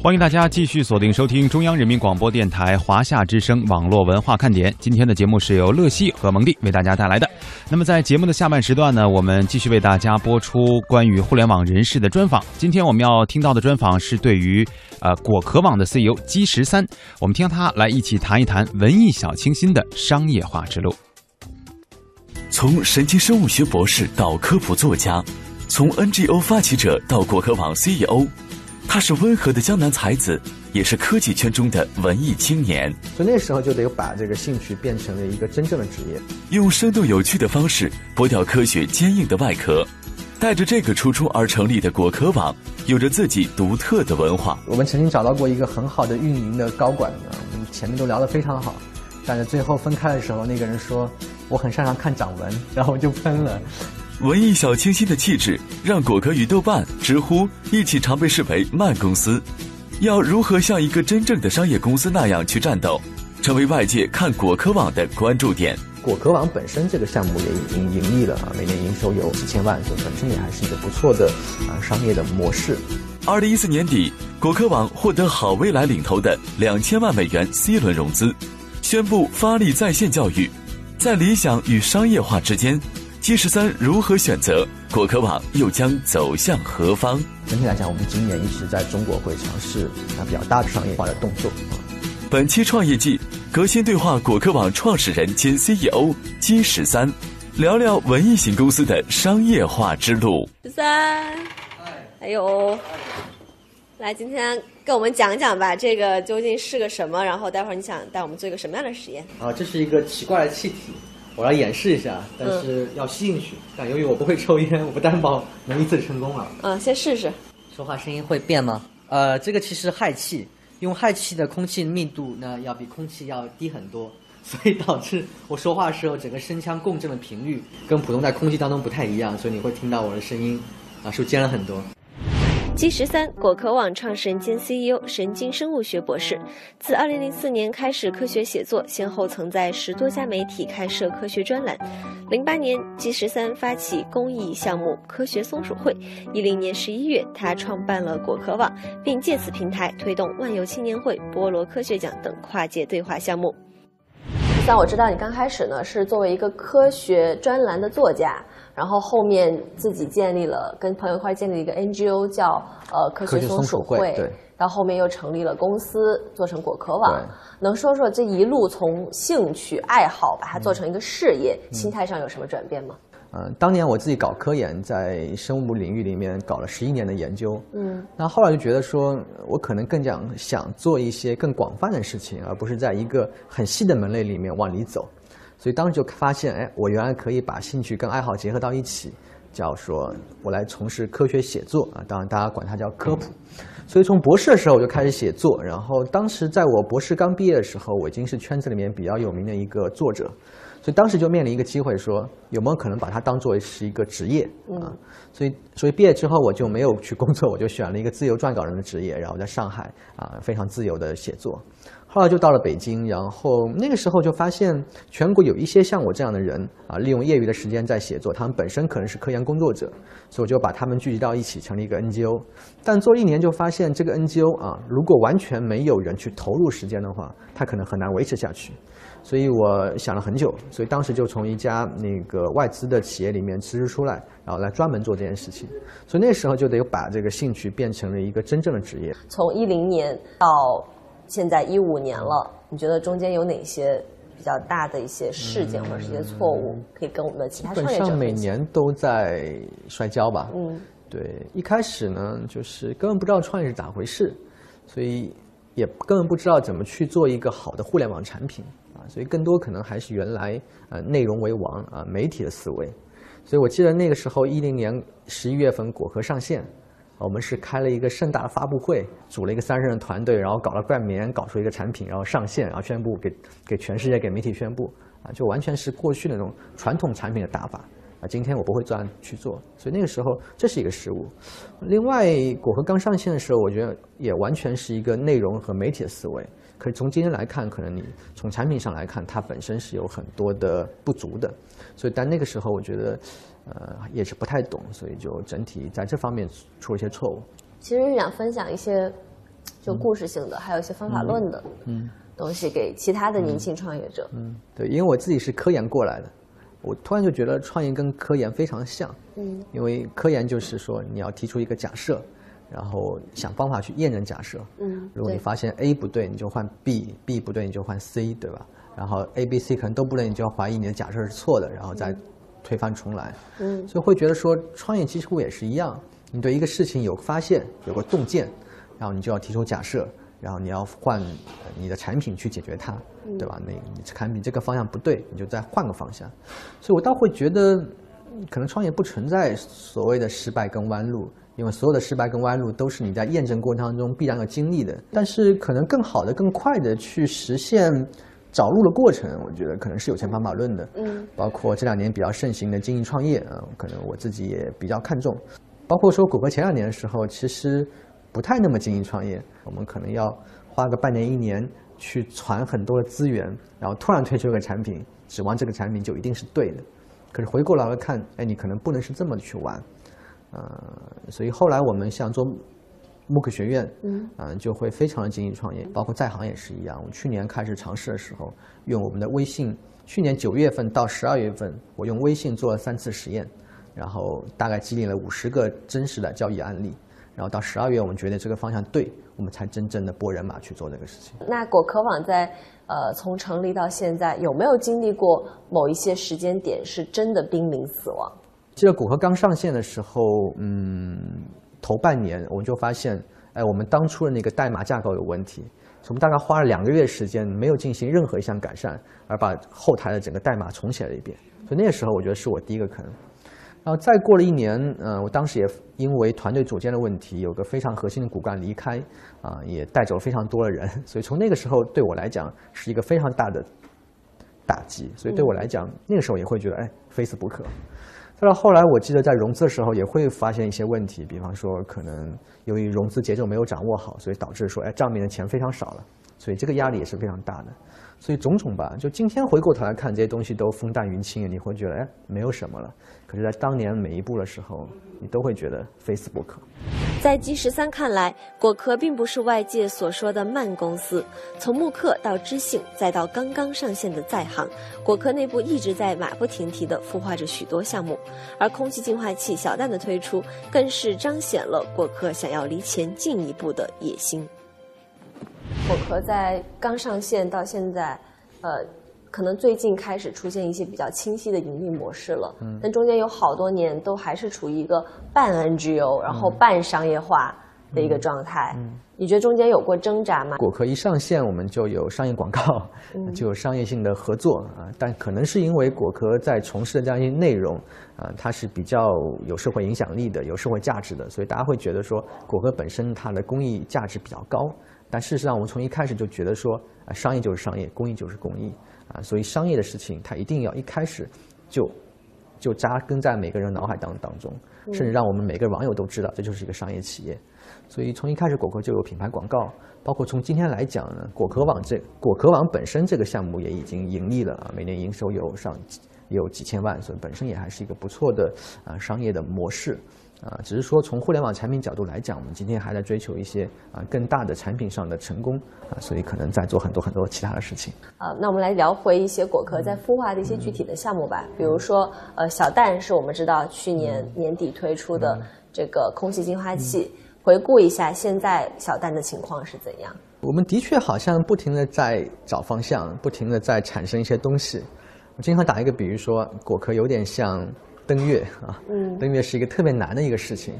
欢迎大家继续锁定收听中央人民广播电台华夏之声网络文化看点。今天的节目是由乐西和蒙蒂为大家带来的。那么在节目的下半时段呢，我们继续为大家播出关于互联网人士的专访。今天我们要听到的专访是对于呃果壳网的 CEO 姬十三，我们听他来一起谈一谈文艺小清新的商业化之路。从神经生物学博士到科普作家，从 NGO 发起者到果壳网 CEO。他是温和的江南才子，也是科技圈中的文艺青年。所以那时候就得把这个兴趣变成了一个真正的职业，用生动有趣的方式剥掉科学坚硬的外壳，带着这个初衷而成立的果壳网，有着自己独特的文化。我们曾经找到过一个很好的运营的高管，我们前面都聊得非常好，但是最后分开的时候，那个人说我很擅长看掌纹，然后我就喷了。文艺小清新的气质，让果壳与豆瓣、知乎一起常被视为慢公司。要如何像一个真正的商业公司那样去战斗，成为外界看果壳网的关注点。果壳网本身这个项目也已经盈利了啊，每年营收有几千万，所以本身也还是一个不错的啊商业的模式。二零一四年底，果壳网获得好未来领投的两千万美元 C 轮融资，宣布发力在线教育，在理想与商业化之间。G 十三如何选择？果壳网又将走向何方？整体来讲，我们今年一直在中国会尝试啊比较大的商业化的动作。本期创业季，革新对话果壳网创始人兼 CEO G 十三，聊聊文艺型公司的商业化之路。十三，还有，来，今天跟我们讲讲吧，这个究竟是个什么？然后待会儿你想带我们做一个什么样的实验？啊，这是一个奇怪的气体。我来演示一下，但是要吸进去。但由于我不会抽烟，我不担保能一次成功了。嗯，先试试。说话声音会变吗？呃，这个其实氦气，用氦气的空气密度呢，要比空气要低很多，所以导致我说话的时候，整个声腔共振的频率跟普通在空气当中不太一样，所以你会听到我的声音啊，是不是尖了很多？G 十三果壳网创始人兼 CEO，神经生物学博士，自2004年开始科学写作，先后曾在十多家媒体开设科学专栏。08年，G 十三发起公益项目科学松鼠会。10年11月，他创办了果壳网，并借此平台推动万有青年会、菠萝科学奖等跨界对话项目。像我知道你刚开始呢是作为一个科学专栏的作家。然后后面自己建立了，跟朋友一块建立一个 NGO，叫呃科学松鼠会。对。到后面又成立了公司，做成果壳网。能说说这一路从兴趣爱好把它做成一个事业，心态上有什么转变吗？嗯，当年我自己搞科研，在生物领域里面搞了十一年的研究。嗯。那后来就觉得说，我可能更想想做一些更广泛的事情，而不是在一个很细的门类里面往里走。所以当时就发现，哎，我原来可以把兴趣跟爱好结合到一起，叫说我来从事科学写作啊，当然大家管它叫科普。所以从博士的时候我就开始写作，然后当时在我博士刚毕业的时候，我已经是圈子里面比较有名的一个作者，所以当时就面临一个机会，说有没有可能把它当做是一个职业啊？所以所以毕业之后我就没有去工作，我就选了一个自由撰稿人的职业，然后在上海啊非常自由的写作。后来就到了北京，然后那个时候就发现全国有一些像我这样的人啊，利用业余的时间在写作，他们本身可能是科研工作者，所以我就把他们聚集到一起，成立一个 NGO。但做一年就发现，这个 NGO 啊，如果完全没有人去投入时间的话，它可能很难维持下去。所以我想了很久，所以当时就从一家那个外资的企业里面辞职出来，然后来专门做这件事情。所以那时候就得把这个兴趣变成了一个真正的职业。从一零年到。现在一五年了，你觉得中间有哪些比较大的一些事件或者是一些错误，可以跟我们的其他创业者本上每年都在摔跤吧。嗯，对，一开始呢，就是根本不知道创业是咋回事，所以也根本不知道怎么去做一个好的互联网产品啊，所以更多可能还是原来呃内容为王啊媒体的思维。所以我记得那个时候一零年十一月份果壳上线。我们是开了一个盛大的发布会，组了一个三十人团队，然后搞了半年，搞出一个产品，然后上线，然后宣布给给全世界给媒体宣布，啊，就完全是过去那种传统产品的打法，啊，今天我不会这样去做，所以那个时候这是一个失误。另外，果壳刚上线的时候，我觉得也完全是一个内容和媒体的思维，可是从今天来看，可能你从产品上来看，它本身是有很多的不足的，所以但那个时候我觉得。呃，也是不太懂，所以就整体在这方面出了一些错误。其实是想分享一些就故事性的，还有一些方法论的，嗯，东西给其他的年轻创业者。嗯，对，因为我自己是科研过来的，我突然就觉得创业跟科研非常像。嗯，因为科研就是说你要提出一个假设，然后想方法去验证假设。嗯，如果你发现 A 不对，你就换 B；B 不对，你就换 C，对吧？然后 A、B、C 可能都不对，你就要怀疑你的假设是错的，然后再推翻重来。嗯，所以会觉得说创业几乎也是一样，你对一个事情有发现，有个洞见，然后你就要提出假设，然后你要换你的产品去解决它，对吧？那你产品这个方向不对，你就再换个方向。所以我倒会觉得，可能创业不存在所谓的失败跟弯路，因为所有的失败跟弯路都是你在验证过程当中必然要经历的。但是可能更好的、更快的去实现。找路的过程，我觉得可能是有些方法论的。嗯，包括这两年比较盛行的精益创业啊，可能我自己也比较看重。包括说谷歌前两年的时候，其实不太那么精益创业，我们可能要花个半年一年去传很多的资源，然后突然推出一个产品，指望这个产品就一定是对的。可是回过来看，哎，你可能不能是这么去玩。呃，所以后来我们像做。慕课学院，嗯，啊，就会非常的精益创业，包括在行也是一样。我去年开始尝试的时候，用我们的微信，去年九月份到十二月份，我用微信做了三次实验，然后大概积累了五十个真实的交易案例，然后到十二月，我们觉得这个方向对，我们才真正的拨人马去做这个事情。那果壳网在呃从成立到现在，有没有经历过某一些时间点是真的濒临死亡？记得谷歌刚上线的时候，嗯。头半年我们就发现，哎，我们当初的那个代码架构有问题。我们大概花了两个月时间，没有进行任何一项改善，而把后台的整个代码重写了一遍。所以那个时候，我觉得是我第一个坑。然后再过了一年，嗯，我当时也因为团队组建的问题，有个非常核心的骨干离开，啊，也带走了非常多的人。所以从那个时候对我来讲是一个非常大的打击。所以对我来讲，那个时候也会觉得，哎，非死不可。再到后来，我记得在融资的时候也会发现一些问题，比方说可能由于融资节奏没有掌握好，所以导致说哎账面的钱非常少了，所以这个压力也是非常大的。所以种种吧，就今天回过头来看这些东西都风淡云轻，你会觉得哎没有什么了。可是，在当年每一步的时候，你都会觉得非死不可。在 G 十三看来，果壳并不是外界所说的慢公司。从慕课到知性，再到刚刚上线的在行，果壳内部一直在马不停蹄地孵化着许多项目。而空气净化器小蛋的推出，更是彰显了果壳想要离钱进一步的野心。果壳在刚上线到现在，呃。可能最近开始出现一些比较清晰的盈利模式了，嗯，但中间有好多年都还是处于一个半 NGO，然后半商业化的一个状态。嗯，你觉得中间有过挣扎吗？果壳一上线，我们就有商业广告，就有商业性的合作啊。但可能是因为果壳在从事的这样一些内容啊，它是比较有社会影响力的、有社会价值的，所以大家会觉得说果壳本身它的公益价值比较高。但事实上，我们从一开始就觉得说，啊，商业就是商业，公益就是公益。啊，所以商业的事情，它一定要一开始就就扎根在每个人脑海当当中，甚至让我们每个网友都知道，这就是一个商业企业。所以从一开始，果壳就有品牌广告，包括从今天来讲呢，果壳网这果壳网本身这个项目也已经盈利了啊，每年营收有上有几千万，所以本身也还是一个不错的啊商业的模式。啊，只是说从互联网产品角度来讲，我们今天还在追求一些啊更大的产品上的成功啊，所以可能在做很多很多其他的事情。啊，那我们来聊回一些果壳在孵化的一些具体的项目吧，比如说呃小蛋是我们知道去年年底推出的这个空气净化器，回顾一下现在小蛋的情况是怎样？我们的确好像不停的在找方向，不停的在产生一些东西。我经常打一个比喻说，果壳有点像。登月啊，登月是一个特别难的一个事情，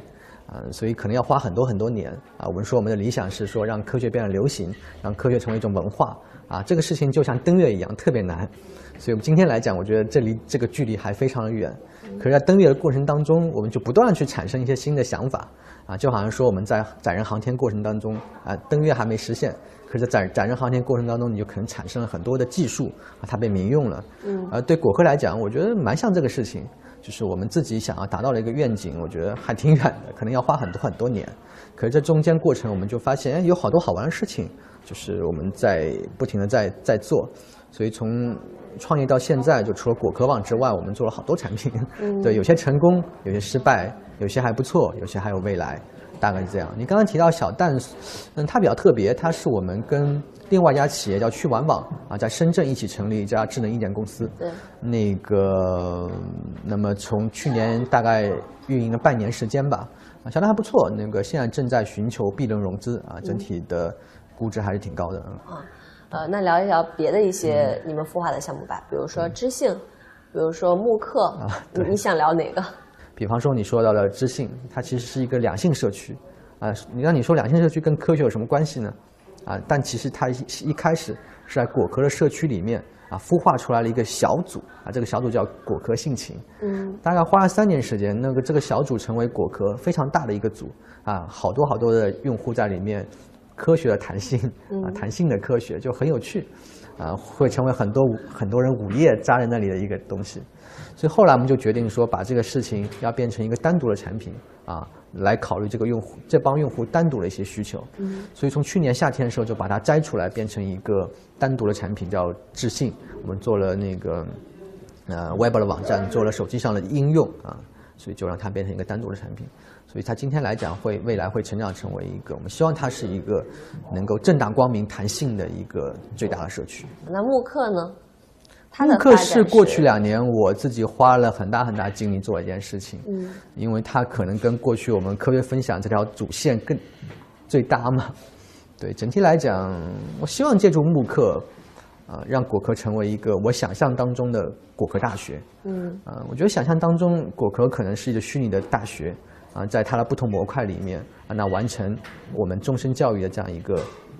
啊，所以可能要花很多很多年啊。我们说我们的理想是说让科学变得流行，让科学成为一种文化啊。这个事情就像登月一样特别难，所以我们今天来讲，我觉得这离这个距离还非常的远。可是，在登月的过程当中，我们就不断去产生一些新的想法啊，就好像说我们在载人航天过程当中啊，登月还没实现，可是载载人航天过程当中，你就可能产生了很多的技术啊，它被民用了。嗯，而对果壳来讲，我觉得蛮像这个事情。就是我们自己想要达到的一个愿景，我觉得还挺远的，可能要花很多很多年。可是这中间过程，我们就发现，哎，有好多好玩的事情，就是我们在不停的在在做。所以从创业到现在，就除了果壳网之外，我们做了好多产品。嗯 对，有些成功，有些失败，有些还不错，有些还有未来。大概是这样。你刚刚提到小蛋，嗯，它比较特别，它是我们跟另外一家企业叫趣玩网啊，在深圳一起成立一家智能硬件公司。对。那个，那么从去年大概运营了半年时间吧，啊，小蛋还不错。那个现在正在寻求 B 轮融资啊，整体的估值还是挺高的啊。呃，那聊一聊别的一些你们孵化的项目吧，比如说知性，比如说慕课啊，你想聊哪个？比方说你说到的知性，它其实是一个两性社区，啊，你让你说两性社区跟科学有什么关系呢？啊，但其实它一一开始是在果壳的社区里面啊孵化出来了一个小组啊，这个小组叫果壳性情，嗯，大概花了三年时间，那个这个小组成为果壳非常大的一个组啊，好多好多的用户在里面。科学的谈性啊，谈性的科学就很有趣，啊，会成为很多很多人午夜扎在那里的一个东西。所以后来我们就决定说，把这个事情要变成一个单独的产品啊，来考虑这个用户这帮用户单独的一些需求。所以从去年夏天的时候就把它摘出来，变成一个单独的产品，叫智信。我们做了那个呃 Web 的网站，做了手机上的应用啊，所以就让它变成一个单独的产品。所以它今天来讲会未来会成长成为一个，我们希望它是一个能够正大光明、弹性的一个最大的社区。那慕课呢？慕课是过去两年我自己花了很大很大精力做一件事情，嗯，因为它可能跟过去我们科学分享这条主线更最搭嘛。对，整体来讲，我希望借助慕课，啊，让果壳成为一个我想象当中的果壳大学。嗯，啊，我觉得想象当中果壳可能是一个虚拟的大学。啊，在它的不同模块里面啊，那完成我们终身教育的这样一个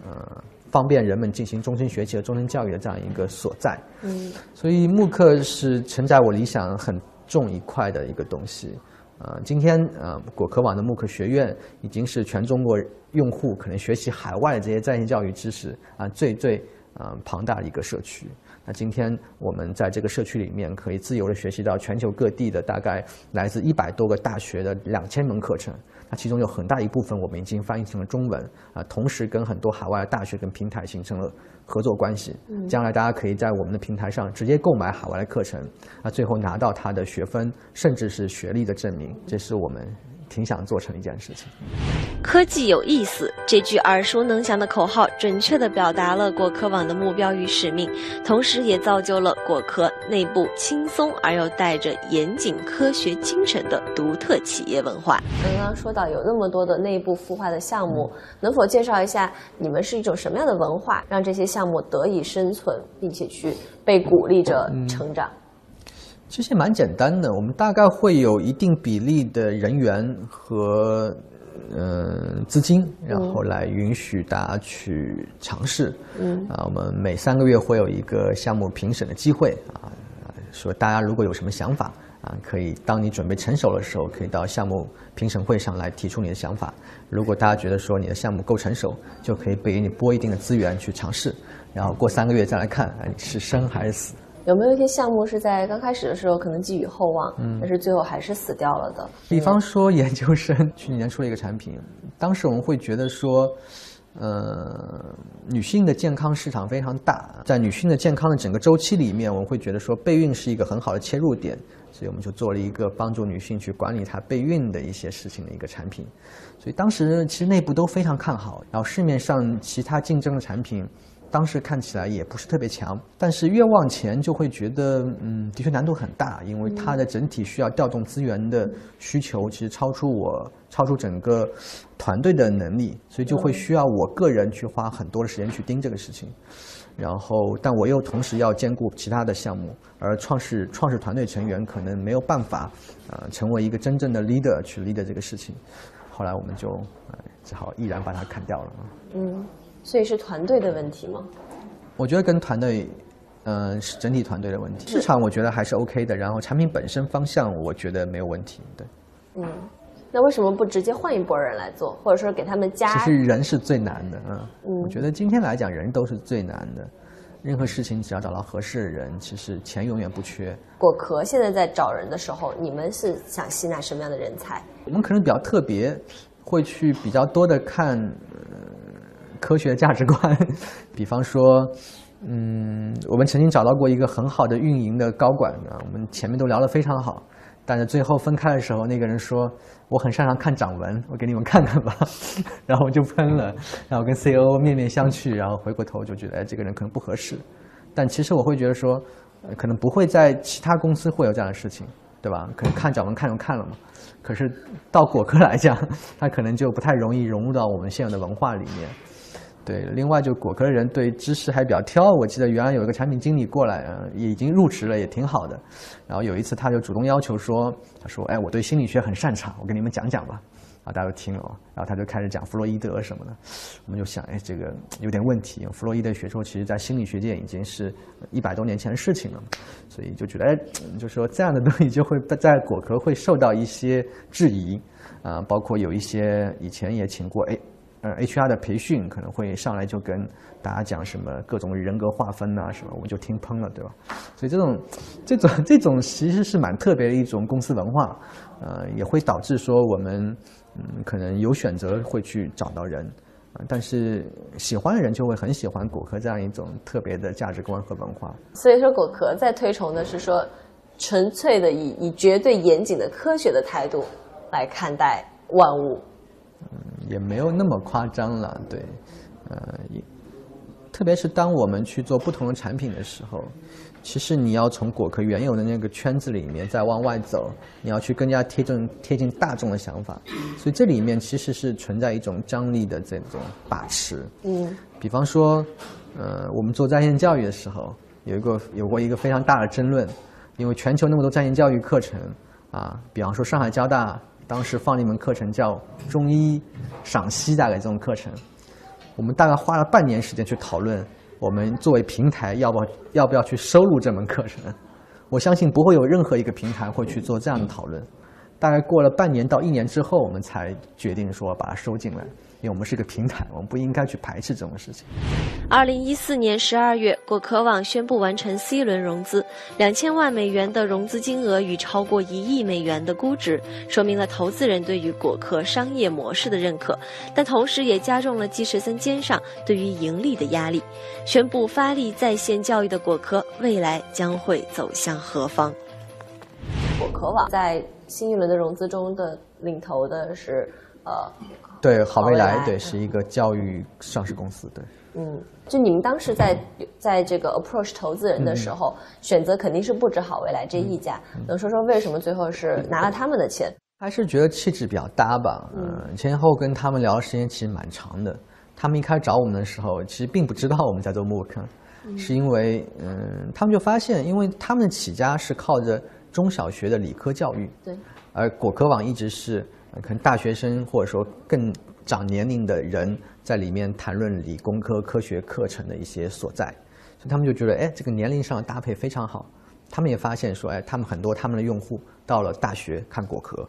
呃，方便人们进行终身学习和终身教育的这样一个所在。嗯，所以慕课是承载我理想很重一块的一个东西。啊，今天啊，果壳网的慕课学院已经是全中国用户可能学习海外的这些在线教育知识啊最最啊庞大的一个社区。那今天我们在这个社区里面，可以自由的学习到全球各地的大概来自一百多个大学的两千门课程。那其中有很大一部分我们已经翻译成了中文啊，同时跟很多海外的大学跟平台形成了合作关系。将来大家可以在我们的平台上直接购买海外的课程，啊，最后拿到他的学分甚至是学历的证明。这是我们。挺想做成一件事情。科技有意思，这句耳熟能详的口号，准确地表达了果壳网的目标与使命，同时也造就了果壳内部轻松而又带着严谨科学精神的独特企业文化。刚刚说到有那么多的内部孵化的项目，能否介绍一下你们是一种什么样的文化，让这些项目得以生存，并且去被鼓励着成长？其实蛮简单的，我们大概会有一定比例的人员和嗯资金，然后来允许大家去尝试。嗯啊，我们每三个月会有一个项目评审的机会啊，说大家如果有什么想法啊，可以当你准备成熟的时候，可以到项目评审会上来提出你的想法。如果大家觉得说你的项目够成熟，就可以给你拨一定的资源去尝试，然后过三个月再来看，哎，是生还是死。有没有一些项目是在刚开始的时候可能寄予厚望，嗯但是最后还是死掉了的？比方说 研究生去年出了一个产品，当时我们会觉得说，呃，女性的健康市场非常大，在女性的健康的整个周期里面，我们会觉得说备孕是一个很好的切入点，所以我们就做了一个帮助女性去管理她备孕的一些事情的一个产品。所以当时其实内部都非常看好，然后市面上其他竞争的产品。当时看起来也不是特别强，但是越往前就会觉得，嗯，的确难度很大，因为它的整体需要调动资源的需求，其实超出我超出整个团队的能力，所以就会需要我个人去花很多的时间去盯这个事情。然后，但我又同时要兼顾其他的项目，而创始创始团队成员可能没有办法，呃，成为一个真正的 leader 去 leader 这个事情。后来我们就只好毅然把它砍掉了。嗯。所以是团队的问题吗？我觉得跟团队，嗯，是整体团队的问题。市场我觉得还是 OK 的，然后产品本身方向我觉得没有问题。对，嗯，那为什么不直接换一波人来做，或者说给他们加？其实人是最难的，嗯，我觉得今天来讲人都是最难的。任何事情只要找到合适的人，其实钱永远不缺。果壳现在在找人的时候，你们是想吸纳什么样的人才？我们可能比较特别，会去比较多的看。科学价值观，比方说，嗯，我们曾经找到过一个很好的运营的高管啊，我们前面都聊得非常好，但是最后分开的时候，那个人说我很擅长看掌纹，我给你们看看吧，然后我就喷了，然后跟 CEO 面面相觑，然后回过头就觉得哎这个人可能不合适，但其实我会觉得说，可能不会在其他公司会有这样的事情，对吧？可能看掌纹看就看了嘛，可是到果壳来讲，他可能就不太容易融入到我们现有的文化里面。对，另外就果壳的人对知识还比较挑。我记得原来有一个产品经理过来，也，已经入职了，也挺好的。然后有一次他就主动要求说：“他说，哎，我对心理学很擅长，我给你们讲讲吧。”啊，大家都听了，然后他就开始讲弗洛伊德什么的。我们就想，哎，这个有点问题。弗洛伊德学说其实在心理学界已经是一百多年前的事情了，所以就觉得，哎，就说这样的东西就会在果壳会受到一些质疑啊，包括有一些以前也请过，哎。呃，HR 的培训可能会上来就跟大家讲什么各种人格划分呐，什么我们就听喷了，对吧？所以这种、这种、这种其实是蛮特别的一种公司文化，呃，也会导致说我们嗯可能有选择会去找到人，但是喜欢的人就会很喜欢果壳这样一种特别的价值观和文化。所以说，果壳在推崇的是说，纯粹的以以绝对严谨的科学的态度来看待万物。嗯，也没有那么夸张了，对，呃，特别是当我们去做不同的产品的时候，其实你要从果壳原有的那个圈子里面再往外走，你要去更加贴近贴近大众的想法，所以这里面其实是存在一种张力的这种把持。嗯，比方说，呃，我们做在线教育的时候，有一个有过一个非常大的争论，因为全球那么多在线教育课程啊，比方说上海交大。当时放了一门课程叫中医赏析，大概这种课程，我们大概花了半年时间去讨论，我们作为平台要不要要不要去收录这门课程？我相信不会有任何一个平台会去做这样的讨论。大概过了半年到一年之后，我们才决定说把它收进来。因为我们是一个平台，我们不应该去排斥这种事情。二零一四年十二月，果壳网宣布完成 C 轮融资，两千万美元的融资金额与超过一亿美元的估值，说明了投资人对于果壳商业模式的认可，但同时也加重了 G 十三肩上对于盈利的压力。宣布发力在线教育的果壳，未来将会走向何方？果壳网在新一轮的融资中的领头的是呃。对，好未来对是一个教育上市公司，对。嗯，就你们当时在在这个 approach 投资人的时候，选择肯定是不止好未来这一家。能说说为什么最后是拿了他们的钱？还是觉得气质比较搭吧。嗯，前后跟他们聊的时间其实蛮长的。他们一开始找我们的时候，其实并不知道我们在做 MOOC，是因为嗯，他们就发现，因为他们的起家是靠着中小学的理科教育，对，而果壳网一直是。可能大学生或者说更长年龄的人在里面谈论理工科科学课程的一些所在，所以他们就觉得，哎，这个年龄上的搭配非常好。他们也发现说，哎，他们很多他们的用户到了大学看果壳，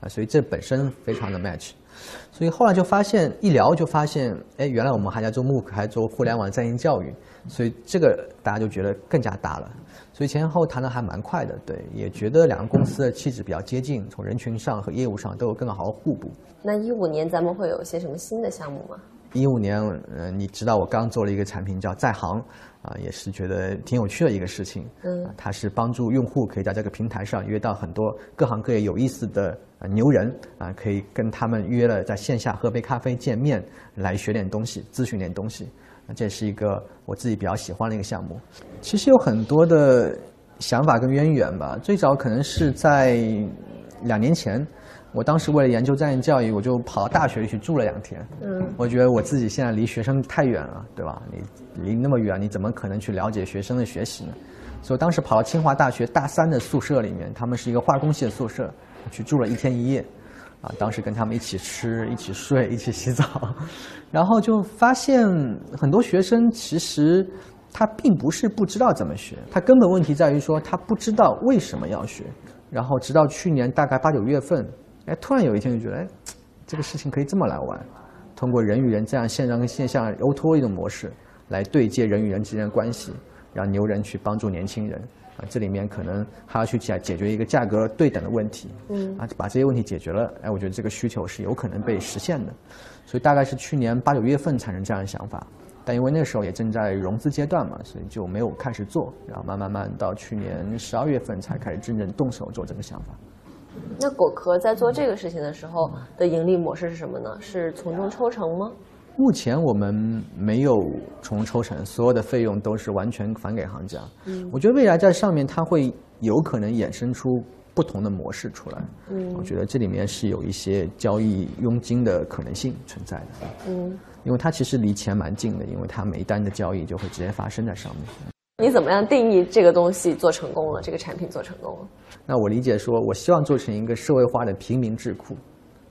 啊，所以这本身非常的 match。所以后来就发现一聊就发现，哎，原来我们还在做 MOOC，还做互联网在线教育，所以这个大家就觉得更加搭了。所以前后谈的还蛮快的，对，也觉得两个公司的气质比较接近，从人群上和业务上都有更好的互补。那一五年咱们会有一些什么新的项目吗？一五年，嗯，你知道我刚做了一个产品叫在行，啊，也是觉得挺有趣的一个事情。嗯，它是帮助用户可以在这个平台上约到很多各行各业有意思的牛人，啊，可以跟他们约了在线下喝杯咖啡见面，来学点东西，咨询点东西。这是一个我自己比较喜欢的一个项目。其实有很多的想法跟渊源吧。最早可能是在两年前，我当时为了研究在线教育，我就跑到大学里去住了两天。嗯。我觉得我自己现在离学生太远了，对吧？你离那么远，你怎么可能去了解学生的学习呢？所以当时跑到清华大学大三的宿舍里面，他们是一个化工系的宿舍，去住了一天一夜。啊，当时跟他们一起吃、一起睡、一起洗澡，然后就发现很多学生其实他并不是不知道怎么学，他根本问题在于说他不知道为什么要学。然后直到去年大概八九月份，哎，突然有一天就觉得，哎，这个事情可以这么来玩，通过人与人这样线上跟线下 O2O 的模式来对接人与人之间的关系，让牛人去帮助年轻人。啊，这里面可能还要去解解决一个价格对等的问题，嗯，啊，把这些问题解决了，哎，我觉得这个需求是有可能被实现的，所以大概是去年八九月份产生这样的想法，但因为那时候也正在融资阶段嘛，所以就没有开始做，然后慢慢慢到去年十二月份才开始真正动手做这个想法。那果壳在做这个事情的时候的盈利模式是什么呢？是从中抽成吗？目前我们没有从抽成，所有的费用都是完全返给行家。嗯，我觉得未来在上面它会有可能衍生出不同的模式出来。嗯，我觉得这里面是有一些交易佣金的可能性存在的。嗯，因为它其实离钱蛮近的，因为它每一单的交易就会直接发生在上面。你怎么样定义这个东西做成功了？这个产品做成功了？那我理解说，我希望做成一个社会化的平民智库，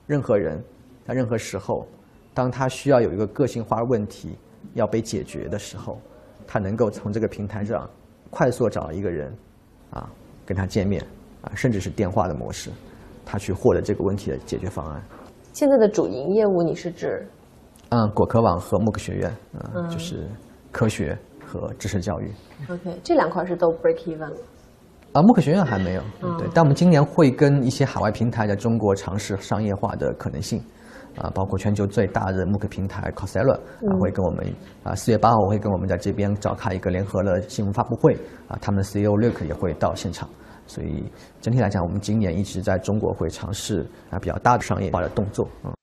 任何人在任何时候，当他需要有一个个性化问题要被解决的时候，他能够从这个平台上快速找一个人，啊，跟他见面，啊，甚至是电话的模式，他去获得这个问题的解决方案。现在的主营业务你是指？嗯，果壳网和慕课学院，嗯，就是科学。和知识教育，OK，这两块是都 break even 了。啊，慕课学院还没有，对，但我们今年会跟一些海外平台在中国尝试商业化的可能性，啊，包括全球最大的慕课平台 Coursera 啊，会跟我们啊，四月八号会跟我们在这边召开一个联合的新闻发布会，啊，他们的 CEO Luke 也会到现场，所以整体来讲，我们今年一直在中国会尝试啊比较大的商业化的动作，嗯。